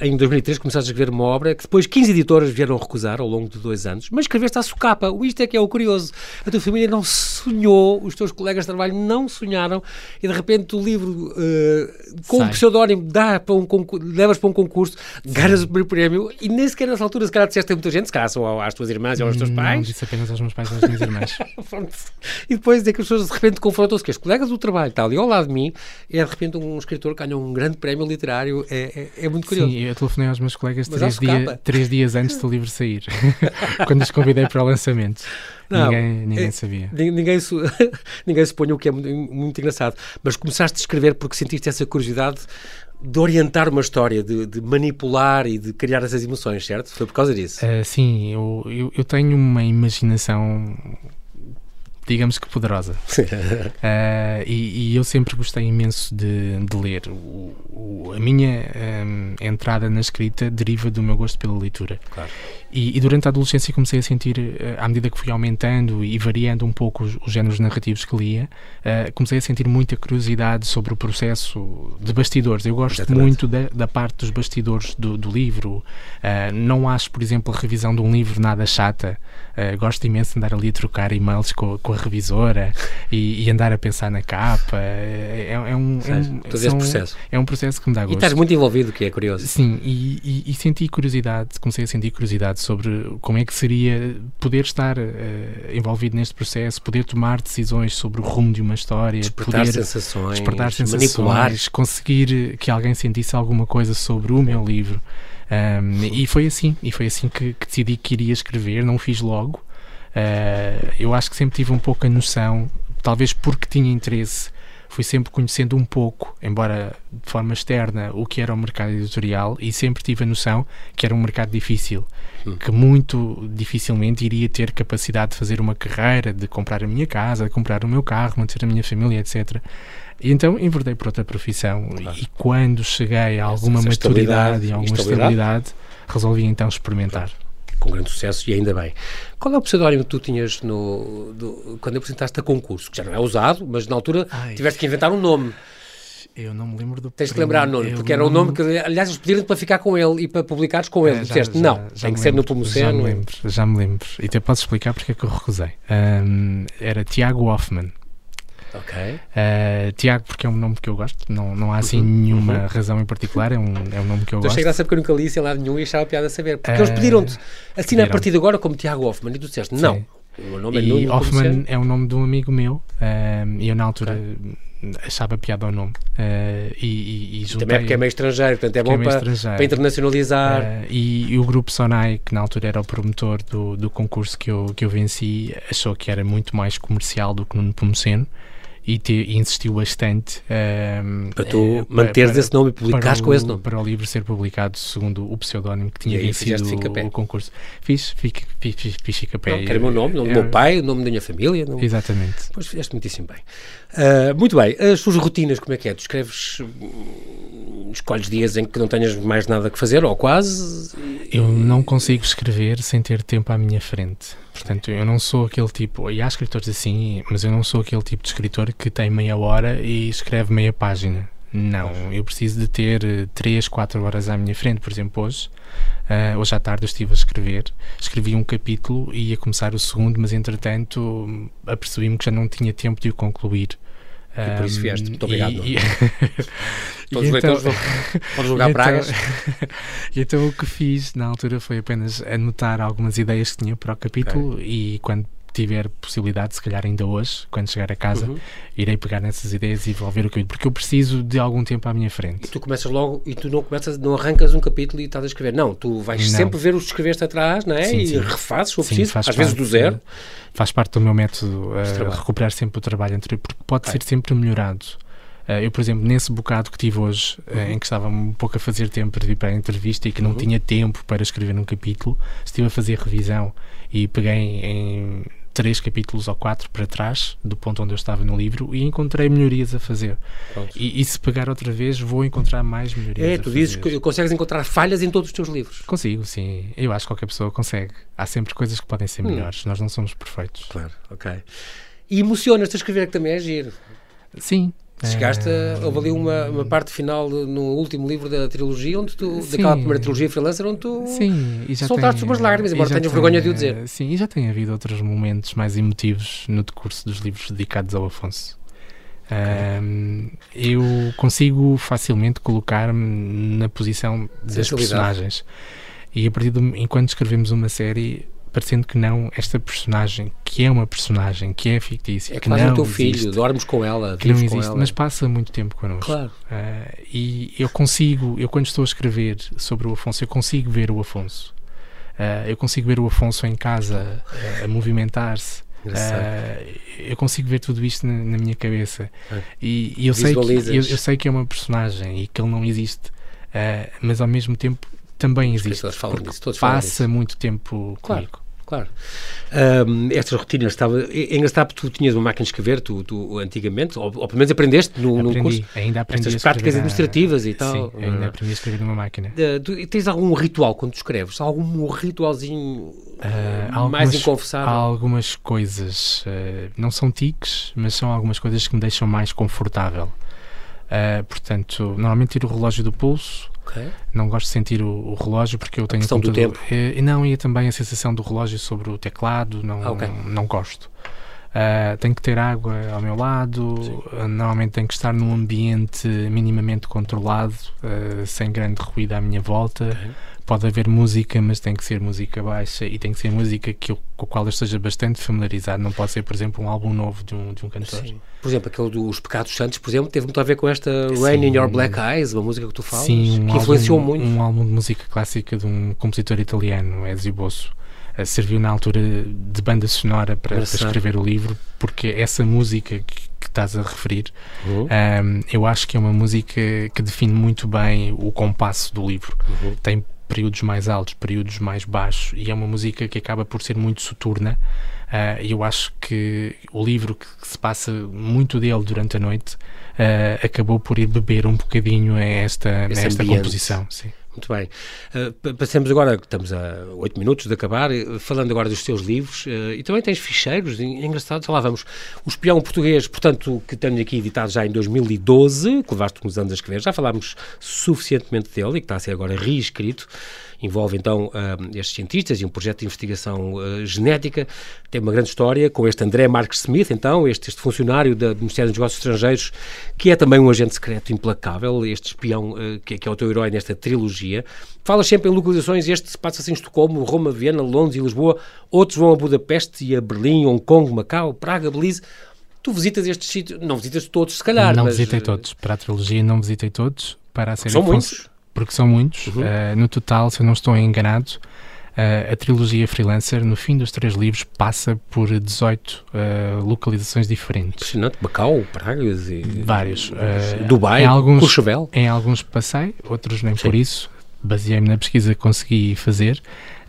em 2003 começaste a escrever uma obra que depois 15 editoras vieram recusar ao longo de dois anos, mas escreveste à socapa. Isto é que é o curioso. A tua família não sonhou, os teus colegas de trabalho não sonharam e de repente o livro uh, com um pseudónimo dá para um levas para um concurso, ganhas o primeiro prémio e nem sequer nessa altura se calhar disseste a muita gente, se calhar só às tuas irmãs e aos teus pais. Não, disse apenas aos meus pais e às minhas irmãs. e depois é que as pessoas de repente confrontam-se que os colegas do trabalho está ali ao lado de mim e é de repente um escritor ganha um grande prémio literário, é, é, é muito curioso. Sim, eu telefonei aos meus colegas três, dia, três dias antes do livro sair, quando os convidei para o lançamento. Não, ninguém, ninguém é, sabia. Ninguém, ninguém suponha o que é muito, muito, engraçado. Mas começaste a escrever porque sentiste essa curiosidade de orientar uma história, de, de, manipular e de criar essas emoções, certo? Foi por causa disso? Uh, sim, eu, eu, eu, tenho uma imaginação digamos que poderosa. uh, e, e, eu sempre gostei imenso de, de ler. O, o, a minha um, entrada na escrita deriva do meu gosto pela leitura. Claro. E, e, durante a adolescência comecei a sentir, uh, à medida que fui aumentando e variando um pouco os, os géneros narrativos que lia, uh, comecei a sentir muita curiosidade sobre o processo de bastidores. Eu gosto Exatamente. muito da, da, parte dos bastidores do, do livro. não acho, por exemplo, a revisão de um livro nada chata. gosto imenso de andar ali a trocar e-mails com, com a revisora e, e, andar a pensar na capa. É, é um, é um, são, processo. é um processo que me dá gosto. E estás muito envolvido, que é curioso. Sim, e, e, e, senti curiosidade, comecei a sentir curiosidade sobre como é que seria poder estar uh, envolvido neste processo, poder tomar decisões sobre o rumo de uma história, despertar poder sensações, despertar sensações, manipular. conseguir que alguém sentisse alguma coisa sobre o meu livro. Um, e foi assim, e foi assim que, que decidi que iria escrever, não o fiz logo, Uh, eu acho que sempre tive um pouco a noção, talvez porque tinha interesse, fui sempre conhecendo um pouco, embora de forma externa, o que era o mercado editorial e sempre tive a noção que era um mercado difícil, hum. que muito dificilmente iria ter capacidade de fazer uma carreira, de comprar a minha casa, de comprar o meu carro, manter a minha família, etc. E então enverdei por outra profissão claro. e quando cheguei a alguma Essa maturidade e alguma estabilidade, estabilidade resolvi então experimentar. Claro com grande sucesso e ainda bem. Qual é o pseudónimo que tu tinhas no, do, quando apresentaste a concurso? Que já não é usado, mas na altura Ai. tiveste que inventar um nome. Eu não me lembro do Tens de lembrar o nome, porque era o nome que, aliás, eles pediram para ficar com ele e para publicares com ele. É, já, Disseste, já, não, já tem que ser no Pomoceno. Já me lembro, já me lembro. E até posso explicar porque é que eu recusei. Um, era Tiago Hoffman. Ok. Uh, Tiago, porque é um nome que eu gosto, não, não há assim uhum. nenhuma uhum. razão em particular, é um, é um nome que eu então, gosto. Achei graça porque eu nunca li isso em lado nenhum e achava piada a saber. Porque uh, eles pediram-te, assina a partir de agora como Tiago Hoffman e tu disseste, Sim. não. O meu nome é e Hoffman é o nome de um amigo meu e eu na altura okay. achava piada ao nome uh, e, e, e juntei, Também é porque é meio estrangeiro, portanto é, é bom para, para, internacionalizar. Uh, e, e, o grupo Sonai, que na altura era o promotor do, do concurso que eu, que eu venci, achou que era muito mais comercial do que no Pomoceno e, te, e insistiu bastante um, para tu é, manteres para, esse nome e publicares com esse nome. Para o livro ser publicado segundo o pseudónimo que tinha vencido o, o, concurso. Fiz, fiz, fiz, fiz, Ficapé. Era o meu nome, o nome do meu pai, o nome da minha família. Não... Exatamente. Pois fizeste muitíssimo bem. Uh, muito bem, as tuas rotinas, como é que é? Tu escreves, hum, escolhes dias em que não tenhas mais nada que fazer, ou quase? Eu não consigo escrever sem ter tempo à minha frente. Portanto, eu não sou aquele tipo, e há escritores assim, mas eu não sou aquele tipo de escritor que tem meia hora e escreve meia página. Não, eu preciso de ter 3, 4 horas à minha frente. Por exemplo, hoje, uh, hoje à tarde eu estive a escrever, escrevi um capítulo e ia começar o segundo, mas entretanto apercebi-me que já não tinha tempo de o concluir. E por isso vieste. Muito obrigado. E, e... Todos os então, leitores vão julgar então, pragas. e então o que fiz na altura foi apenas anotar algumas ideias que tinha para o capítulo okay. e quando tiver possibilidade, se calhar ainda hoje, quando chegar a casa, uhum. irei pegar nessas ideias e vou ver o que porque eu preciso de algum tempo à minha frente. E tu começas logo e tu não começas, não arrancas um capítulo e estás a escrever. Não, tu vais não. sempre ver os que escreveste atrás, não é? Sim, e sim. refazes, se preciso, às vezes do zero. Faz parte do meu método uh, recuperar sempre o trabalho anterior, porque pode ser sempre melhorado. Uh, eu, por exemplo, nesse bocado que tive hoje, uh, uhum. em que estava um pouco a fazer tempo para vir para a entrevista e que não uhum. tinha tempo para escrever um capítulo, estive a fazer revisão e peguei em três capítulos ou quatro para trás do ponto onde eu estava no livro e encontrei melhorias a fazer. E, e, se pegar outra vez, vou encontrar mais melhorias. É, tu dizes que consegues encontrar falhas em todos os teus livros. Consigo, sim. Eu acho que qualquer pessoa consegue. Há sempre coisas que podem ser hum. melhores. Nós não somos perfeitos. Claro, ok. E emocionas-te a escrever, que também é giro. Sim, Chegaste, a, houve ali uma, uma parte final no último livro da trilogia, onde tu, sim, daquela primeira trilogia freelancer, onde tu sim, soltaste tem, umas lágrimas, embora tenhas vergonha de o dizer. Sim, e já tem havido outros momentos mais emotivos no decurso dos livros dedicados ao Afonso. Okay. Um, eu consigo facilmente colocar-me na posição das personagens. E a partir do enquanto escrevemos uma série, parecendo que não, esta personagem, que é uma personagem, que é fictícia, é que não o teu filho, existe, dormes com ela, que não existe, mas passa muito tempo connosco. Claro. Uh, e eu consigo, eu quando estou a escrever sobre o Afonso, eu consigo ver o Afonso. Uh, eu consigo ver o Afonso em casa uh, a movimentar-se. eu consigo ver tudo isto na, na minha cabeça e, e, eu, sei que, eu, eu, sei que é uma personagem e que ele não existe, mas ao mesmo tempo também existe. Falam disso, todos passa muito tempo claro. comigo. claro. Um, estas rotinas estava. É, é engraçado tu tinhas uma máquina de escrever, tu, tu antigamente, ou, ou, pelo menos aprendeste no, aprendi, num curso. Ainda aprendi estas práticas a... administrativas e tal. Sim, ainda uh, aprendi a escrever numa máquina. Uh, tu, tens algum ritual quando tu escreves? Algum ritualzinho uh, mais inconfessável? Há algumas coisas, uh, não são tiques, mas são algumas coisas que me deixam mais confortável. Portanto, normalmente tiro o relógio do pulso. Okay. Não gosto de sentir o, o relógio porque eu tenho. A questão do tempo. E, não, e também a sensação do relógio sobre o teclado. Não, ah, okay. não, não, gosto. Uh, tenho que ter água ao meu lado. Uh, normalmente tenho que estar num ambiente minimamente controlado, uh, sem grande ruído à minha volta. Okay pode haver música, mas tem que ser música baixa e tem que ser música que eu, com a qual eu esteja bastante familiarizado. Não pode ser, por exemplo, um álbum novo de um, de um cantor. Sim. Por exemplo, aquele dos Pecados Santos, por exemplo, teve muito a ver com esta Rain in Your Black Eyes, uma música que tu falas, Sim, um que influenciou álbum, muito. Um álbum de música clássica de um compositor italiano, Ezio Bosso. Uh, serviu na altura de banda sonora para, para escrever o livro, porque essa música que, que estás a referir, uhum. um, eu acho que é uma música que define muito bem o compasso do livro. Uhum. Tem períodos mais altos, períodos mais baixos, e é uma música que acaba por ser muito soturna. Uh, eu acho que o livro que, que, se passa muito dele durante a noite uh, acabou por ir beber um bocadinho a esta, a esta composição. Sim. Muito bem. Uh, passemos agora, estamos a oito minutos de acabar, falando agora dos teus livros, uh, e também tens ficheiros engraçados, lá vamos. O Espião Português, portanto, que tenho aqui editado já em 2012, que levaste uns anos a escrever, já falámos suficientemente dele e que está a ser agora reescrito envolve então uh, estes cientistas e um projeto de investigação genética. Tem uma grande história com este André Marques Smith, então, este, este funcionário do Ministério dos Negócios Estrangeiros, que é também um agente secreto implacável, este espião que, que, é o teu herói nesta trilogia. Falas sempre em localizações, este se passa-se em Estocolmo, Roma, Viena, Londres e Lisboa, outros vão a Budapeste e a Berlim, Hong Kong, Macau, Praga, Belize. Tu visitas estes sítios, não visitas todos, se calhar. Não mas... visitei todos. Para a trilogia, não visitei todos. Para a série São muitos porque são muitos. Uhum. Uh, no total, se eu não estou enganado, uh, a trilogia Freelancer, no fim dos três livros, passa por 18 uh, eh, localizações diferentes. Impressionante. Bacau, Pragas e... Vários. Dubai, em alguns, Courchevel. Em alguns passei, outros nem Sim. por isso. Baseei-me na pesquisa que consegui fazer.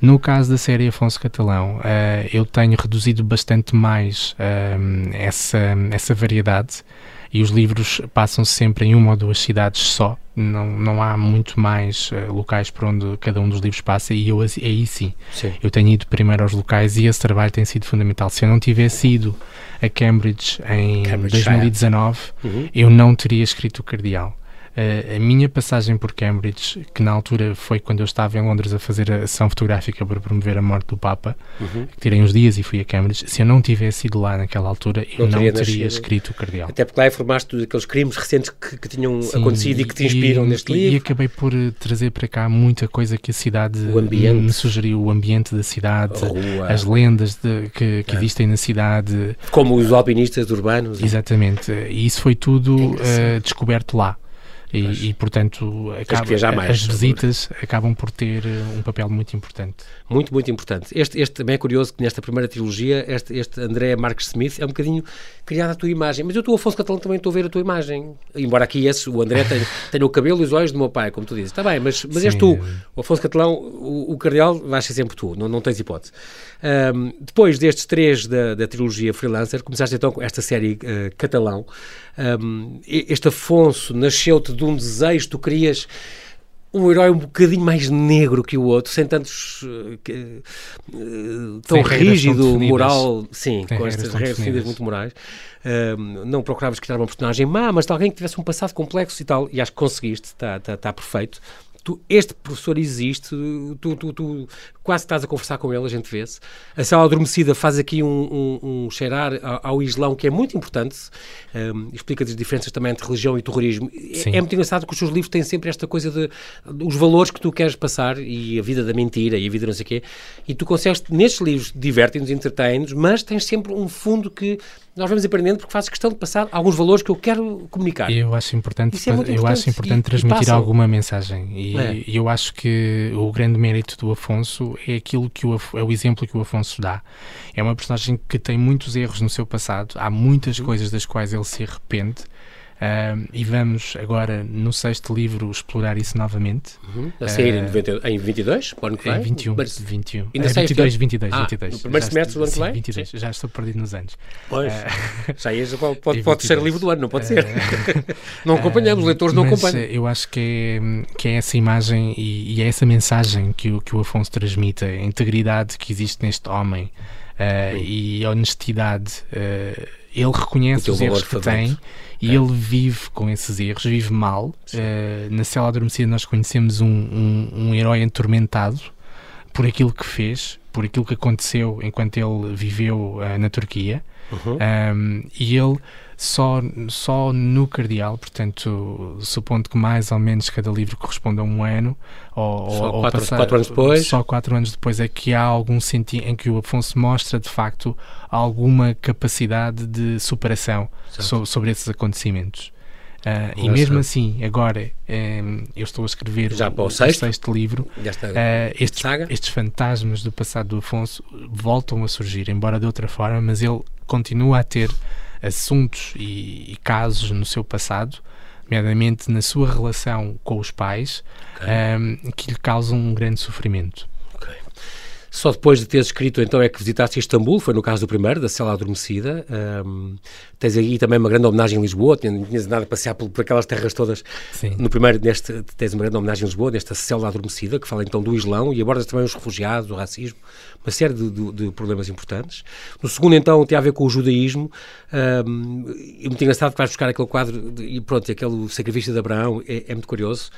No caso da série Afonso Catalão, uh, eu tenho reduzido bastante mais uh, essa, essa variedade e os livros passam sempre em uma ou duas cidades só, não, não há muito mais uh, locais por onde cada um dos livros passa e eu aí sim, sim, eu tenho ido primeiro aos locais e esse trabalho tem sido fundamental. Se eu não tivesse ido a Cambridge em Cambridge 2019, uhum. eu não teria escrito o Cardeal. Uh, a minha passagem por Cambridge, que na altura foi quando eu estava em Londres a fazer a ação fotográfica para promover a morte do Papa, uhum. tirei uns dias e fui a Cambridge. Se eu não tivesse ido lá naquela altura, eu não, não teria, escrito o Cardeal. Até porque lá informaste daqueles crimes recentes que, que tinham Sim, acontecido e, e que te inspiram e, neste livro. E acabei por eh, trazer para cá muita coisa que a cidade me sugeriu, o ambiente da cidade, as lendas de, que, que é. existem na cidade. Como os alpinistas urbanos. Exatamente. E isso foi tudo uh, descoberto lá. E, e, portanto, acaba, mais, as visitas acabam por ter eh, um papel muito importante. Muito, muito importante. Este, este também é curioso que nesta primeira trilogia, este, este André Marques Smith é um bocadinho criado a tua imagem. Mas eu, tu, Afonso Catalão, também estou a ver a tua imagem. Embora aqui esse, o André tenha, tenha o cabelo e os olhos do meu pai, como tu dizes. Está bem, mas, mas és tu. O Afonso Catalão, o, o cardeal, vais ser sempre tu. Não, não tens hipótese. Um, depois destes três da, da trilogia Freelancer, começaste então com esta série uh, Catalão. Um, este Afonso nasceu-te de um desejo, tu querias um herói um bocadinho mais negro que o outro, sem tantos. Uh, uh, tão rígido, moral. Sim, Tem com estas regras definidas muito morais. Uh, não procuravas criar uma personagem má, mas de alguém que tivesse um passado complexo e tal, e acho que conseguiste, está tá, tá perfeito tu, este professor existe, tu, tu, tu, quase estás a conversar com ele, a gente vê-se. A sala adormecida faz aqui um, um, um cheirar ao, ao, Islão que é muito importante, um, explica as diferenças também entre religião e terrorismo. É, é, muito engraçado que os seus livros têm sempre esta coisa de, de, os valores que tu queres passar e a vida da mentira e a vida não sei o quê, e tu consegues, nestes livros, divertem-nos, entretêm-nos, mas tens sempre um fundo que nós vamos aprendendo porque fazes questão de passar alguns valores que eu quero comunicar. Eu acho importante, é importante eu acho importante e, transmitir e alguma mensagem e é. eu acho que o grande mérito do Afonso é aquilo que o, é o exemplo que o Afonso dá. É uma personagem que tem muitos erros no seu passado, há muitas uhum. coisas das quais ele se arrepende Uh, e vamos agora, no sexto livro, explorar isso novamente. Uhum. A sair em, 90, em 22, o ano que vem? Em 21. Mas, 21. Ainda é, 22, 22, ah, 22. No primeiro já semestre do ano que vem? 22. Já estou perdido nos anos. Pois, uh, já pode, pode, pode ser livro do ano, não pode ser. não acompanhamos, os leitores não acompanham. Eu acho que é, que é essa imagem e, e, é essa mensagem que o, que o Afonso transmite, a integridade que existe neste homem uh, e a honestidade. ele reconhece os erros que tem e ele vive com esses erros, vive mal. Uh, na cela adormecida nós conhecemos um, um, um, herói atormentado por aquilo que fez, por aquilo que aconteceu enquanto ele viveu uh, na Turquia. Uhum. Um, e ele só, só no cardeal, portanto, supondo que mais ou menos cada livro corresponde a um ano, ou, só ou quatro, passar, quatro anos depois. Só quatro anos depois é que há algum sentido em que o Afonso mostra de facto alguma capacidade de superação so, sobre esses acontecimentos. Uh, e mesmo assim, agora um, eu estou a escrever Já o, o sexto, sexto livro. Uh, estes, estes fantasmas do passado do Afonso voltam a surgir, embora de outra forma, mas ele continua a ter assuntos e, e casos no seu passado, nomeadamente na sua relação com os pais, okay. um, que lhe causam um grande sofrimento. Só depois de teres escrito, então, é que visitaste Istambul, foi no caso do primeiro, da Cela Adormecida. Um, tens aí também uma grande homenagem em Lisboa, não tinhas nada a passear por, por aquelas terras todas. Sim. No primeiro, neste, tens uma grande homenagem em Lisboa, nesta Cela Adormecida, que fala então do Islão e abordas também os refugiados, o racismo, uma série de, de, de, problemas importantes. No segundo, então, tem a ver com o judaísmo. Um, e muito engraçado que vais buscar aquele quadro de, e pronto, aquele sacrifício de Abraão, é, é muito curioso.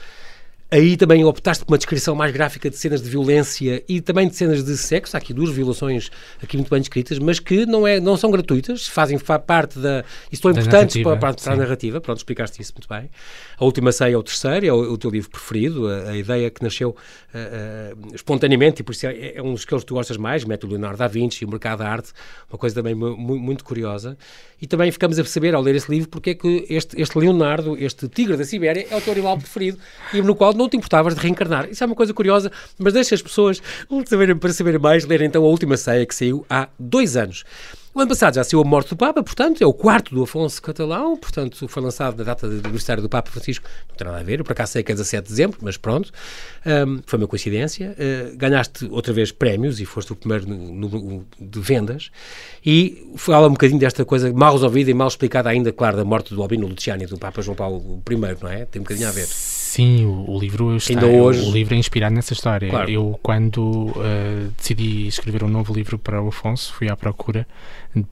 Aí também optaste por uma descrição mais gráfica de cenas de violência e também de cenas de sexo. Há aqui duas violações aqui muito bem descritas, mas que não, é, não são gratuitas, fazem parte da. e são importantes para, para, para a narrativa. Pronto, explicaste isso muito bem. A última ceia é o terceiro, é o, o teu livro preferido, a, a ideia que nasceu uh, uh, espontaneamente e por isso é, é, um dos que tu gostas mais, mete o Leonardo da Vinci, o mercado da arte, uma coisa também muito, curiosa. E também ficamos a perceber ao ler esse livro porque é que este, este Leonardo, este tigre da Sibéria, é o teu animal preferido e no qual não te importavas de reencarnar. Isso é uma coisa curiosa, mas deixa as pessoas, para saberem mais, lerem então a última ceia que saiu há dois anos. O ano passado já saiu a morte do Papa, portanto, é o quarto do Afonso Catalão, portanto, foi lançado na data do aniversário do Papa Francisco, não tem nada a ver, eu por acaso sei que é 17 de dezembro, mas pronto, um, foi uma coincidência. Uh, ganhaste outra vez prémios e foste o primeiro no, de vendas, e fala um bocadinho desta coisa mal resolvida e mal explicada ainda, claro, da morte do Albino Luciani do Papa João Paulo I, não é? Tem um bocadinho a ver. Sim, o, o livro está, Ainda hoje... o livro é inspirado nessa história. Claro. Eu, quando uh, decidi escrever um novo livro para o Afonso, fui à procura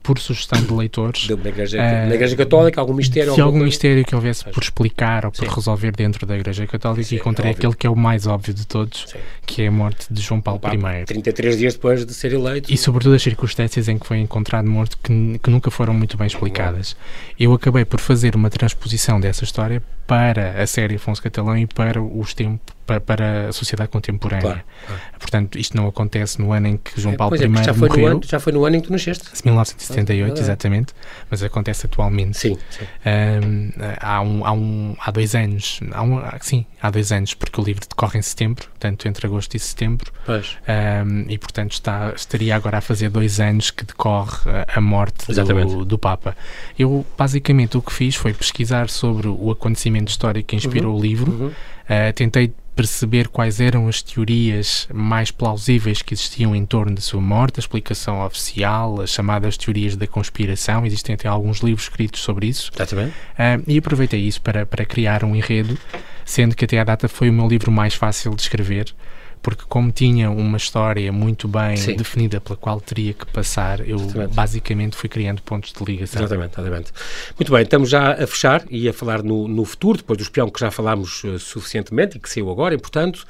por sugestão de leitores. De, na, igreja, uh, na Igreja Católica, algum mistério? De algum coisa? mistério que houvesse por explicar ou por Sim. resolver dentro da Igreja Católica Sim, e encontrei é aquele que é o mais óbvio de todos, Sim. que é a morte de João Paulo I. 33 dias depois de ser eleito. E sobretudo as circunstâncias em que foi encontrado morto que, que nunca foram muito bem explicadas. Eu acabei por fazer uma transposição dessa história para a série Afonso Catalão e para os tempos para, para a sociedade contemporânea. Claro, claro. Portanto, isto não acontece no ano em que João é, Paulo I é, já foi morreu. No ano, já foi no ano em que tu nasceste. 1978, ah, exatamente, mas acontece atualmente. Sim. sim. Um, há, um, há, um, há dois anos, há um, sim, há dois anos, porque o livro decorre em setembro, portanto, entre agosto e setembro. Pois. Um, e, portanto, está, estaria agora a fazer dois anos que decorre a morte do, do, Papa. Eu, basicamente, o que fiz foi pesquisar sobre o acontecimento histórico que inspirou uhum. o livro. Uhum. Uh, tentei perceber quais eram as teorias mais plausíveis que existiam em torno da sua morte, a explicação oficial, as chamadas teorias da conspiração. Existem até alguns livros escritos sobre isso. Exatamente. Uh, e aproveitei isso para, para criar um enredo, sendo que até à data foi o meu livro mais fácil de escrever porque como tinha uma história muito bem Sim. definida pela qual teria que passar, eu exatamente. basicamente fui criando pontos de ligação. Exatamente, exatamente. Muito bem, estamos já a fechar e a falar no, no futuro, depois do espião que já falámos uh, suficientemente e que saiu agora, e portanto,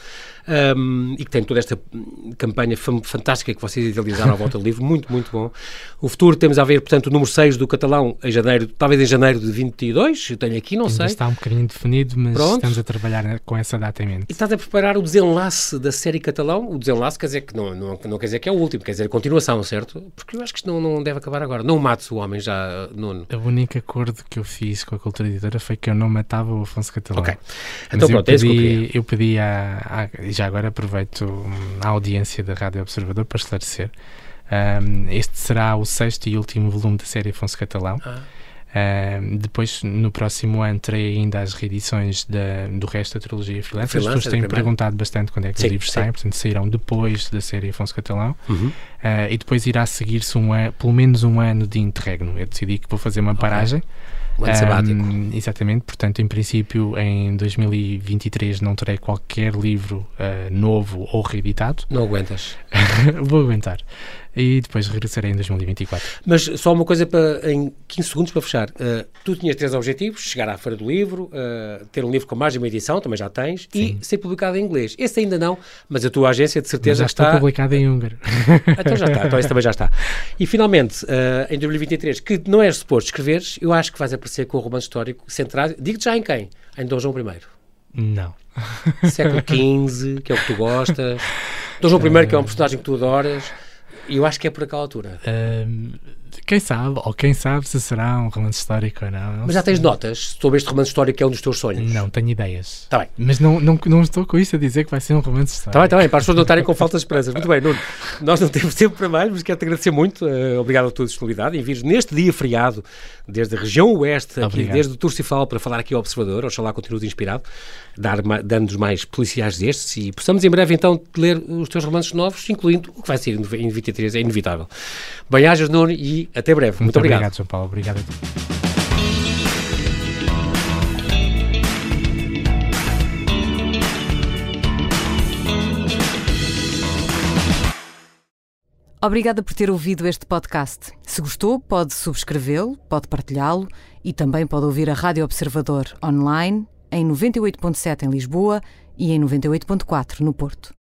um, e que tem toda esta campanha fantástica que vocês idealizaram à volta do livro, muito, muito bom. O futuro temos a ver, portanto, o número 6 do catalão em janeiro, talvez em janeiro de 22, eu tenho aqui, não Ainda sei. está um bocadinho definido, mas Pronto. estamos a trabalhar com essa data em mente. E estás a preparar o desenlace da série catalão, o desenlace quer dizer que não, não, não quer dizer que é o último, quer dizer a continuação, certo? Porque eu acho que isto não, não deve acabar agora. Não mates o homem já, Nuno. A única acordo que eu fiz com a cultura editora foi que eu não matava o Afonso Catalão. Ok. Então pronto, eu pedi, é eu pedi a, a, já agora aproveito a audiência da Rádio Observador para esclarecer. Um, este será o sexto e último volume da série Afonso Catalão. Ah. Uh, depois, no próximo ano, terei ainda as reedições da, do resto da trilogia Freelancer. As pessoas têm perguntado bastante quando é que sim, os livros sim. saem, portanto, sairão depois da série Afonso Catalão. Uhum. Uh, e depois irá seguir-se um pelo menos um ano de interregno. Eu decidi que vou fazer uma paragem. Um ano sabático. Um, exatamente, portanto, em princípio, em 2023 não terei qualquer livro uh, novo ou reeditado. Não aguentas? Vou aguentar. E depois regressarei em 2024. Mas só uma coisa para, em 15 segundos para fechar. Uh, tu tinhas três objetivos: chegar à Feira do Livro, uh, ter um livro com mais de uma edição, também já tens, Sim. e ser publicado em inglês. Esse ainda não, mas a tua agência de certeza já está. está publicado em húngaro. então já está, então esse também já está. E finalmente, uh, em 2023, que não és suposto escreveres, eu acho que vais aparecer com o romance histórico centrado. Digo-te já em quem? Em Dom João I. Não. Século XV, que é o que tu gostas. Dom João I, que é um personagem que tu adoras. Eu acho que é por aquela altura. Um, quem sabe, ou quem sabe se será um romance histórico ou não. não Mas já tens notas sobre este romance histórico que é um dos teus sonhos? Não, tenho ideias. Está bem. Mas não, não, não estou com isso a dizer que vai ser um romance histórico. Está bem, está bem, para as pessoas não estarem com faltas de esperanças. Muito bem, Nuno. Nós não temos tempo para mais, mas quero-te agradecer muito. Uh, obrigado a tua disponibilidade em vires neste dia feriado, desde a região oeste, aqui, desde o Turcifal, para falar aqui ao Observador. Oxalá continues inspirado, dando-nos mais policiais destes e possamos em breve então ler os teus romances novos, incluindo o que vai ser em 23, é inevitável. Bem-ajas, Nuno, e até breve. Muito, muito obrigado. Obrigado, João Paulo. Obrigado a ti. Obrigada por ter ouvido este podcast. Se gostou, pode subscrevê-lo, pode partilhá-lo e também pode ouvir a Rádio Observador online em 98.7 em Lisboa e em 98.4 no Porto.